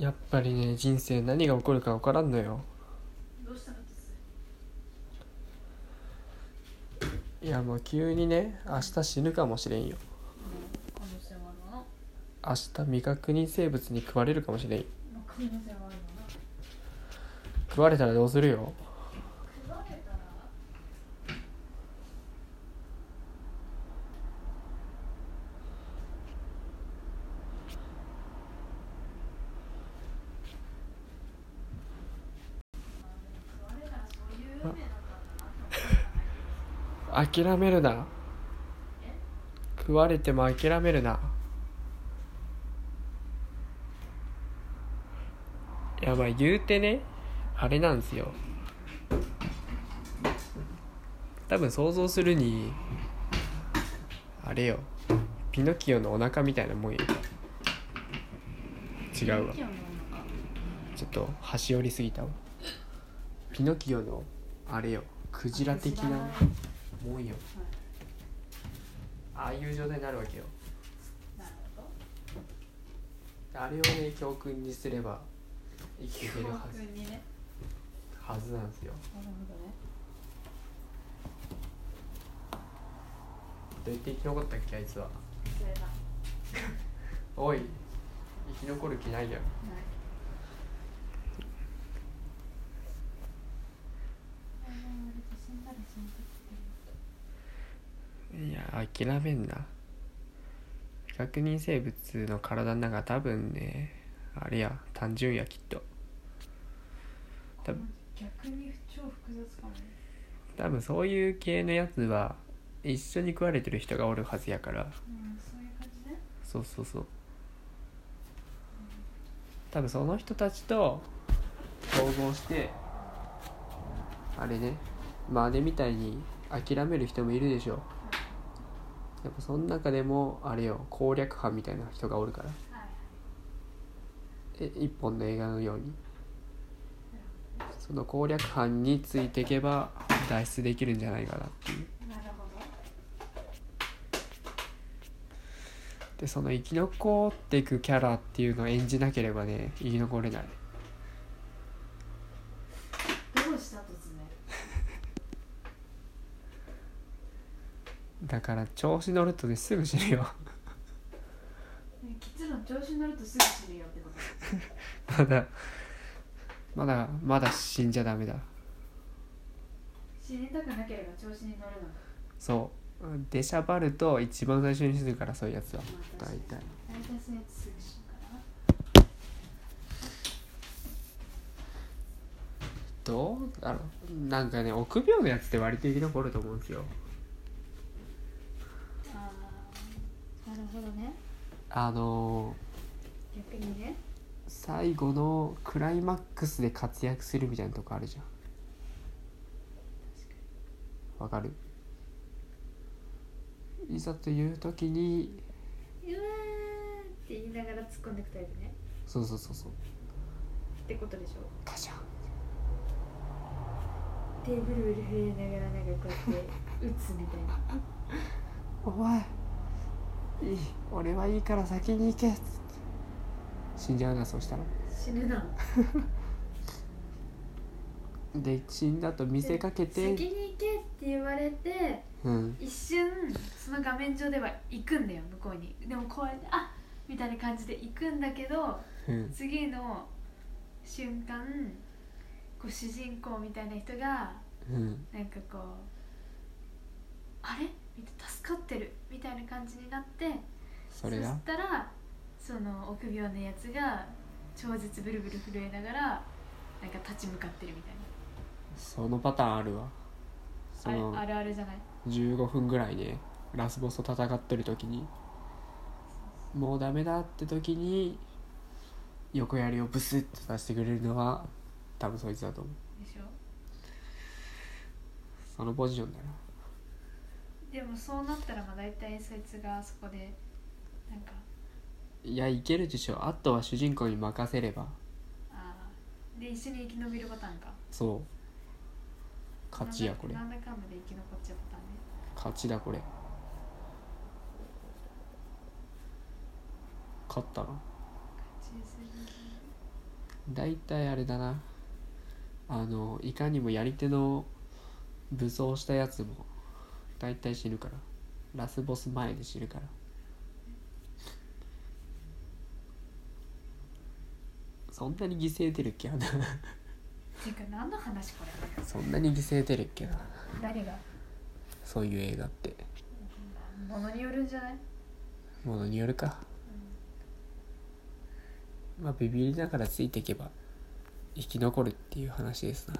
やっぱりね人生何が起こるか分からんのよ。いやもう急にね明日死ぬかもしれんよ。明日未確認生物に食われるかもしれん。食われたらどうするよ食われたら食われたらそういう運命なんだなって諦めるな。食われても諦めるな。やまあ言うてねあれなんですよ。多分想像するにあれよ。ピノキオのお腹みたいなもんよ。違うわ。ちょっと端折りすぎたわ。ピノキオのあれよ。クジラ的な。もんよ。ああいう状態になるわけよ。なるほど。あれをね教訓にすれば生きていけるはず。ね。はずなんですよ。なるほどね。どうやって生き残ったっけあいつは。おい生き残る気ないやん。ない死んだら死んだっていや諦めんな。未確認生物の体の中多分ねあれや単純やきっと。多分。逆に超複雑かもね。多分そういう系のやつは一緒に食われてる人がおるはずやから。うんそういう感じね。そうそうそう。多分その人たちと統合してあれねまあ姉みたいに諦める人もいるでしょやっぱその中でもあれよ攻略班みたいな人がおるから。はいえ一本の映画のように。その攻略班についていけば脱出できるんじゃないかなっていう。なるほど。でその生き残っていくキャラっていうのを演じなければね生き残れないどうした突然だから調子乗るとねすぐ死ぬよ。ね結論調子に乗るとすぐ死ぬよってこと。まだまだまだ死んじゃダメだ。死にたくなければ調子に乗るのそう。出しゃばると一番最初に死ぬからそういうやつは。まあ大体。大体そういうやつすぐ死ぬから。などうだろう。なんかね臆病のやつって割と生き残ると思うんですよあーなるほどね。あの逆にね。最後のクライマックスで活躍するみたいなとこあるじゃん。わかる？いざという時にうわーって言いながら突っ込んでくタイプね。そうそうそうそう。ってことでしょ。パシャン。テーブル震えながらなんかこうやって打つみたいな。お前いい。俺はいいから先に行け。っつって死んじゃうなそうしたら。死ぬな。で死んだと見せかけて。先に行けって言われてうん。一瞬その画面上では行くんだよ向こうに。でもこうやってあみたいな感じで行くんだけどうん。次の瞬間こう主人公みたいな人がうん。なんかこうあれ？みたいな助かってるみたいな感じになってそれが？したらその臆病なやつが超絶ブルブル震えながらなんか立ち向かってるみたいそのパターンあるわ。そのなあれあるあるじゃない？15分ぐらいねラスボスと戦ってる時にもうダメだって時に横槍をブスッと出してくれるのは多分そいつだと思う。でしょ？そのポジションだなでもそうなったらまあ大体そいつがそこでなんか。いやいけるでしょ。あとは主人公に任せれば。あー。で一緒に生き延びるパターンか。そう。勝ちやこれ。なんだかんだで生き残っちゃうパターンね。勝ちだこれ。勝ったな勝ちすぎ。大体あれだな。あのいかにもやり手の武装したやつも大体死ぬから。ラスボス前で死ぬから。そんなに犠牲出るっけ？なてか何の話これ？そんなに犠牲出るっけな？誰が？そういう映画って。ものによるんじゃない？ものによるか。まあビビりながらついていけば生き残るっていう話ですな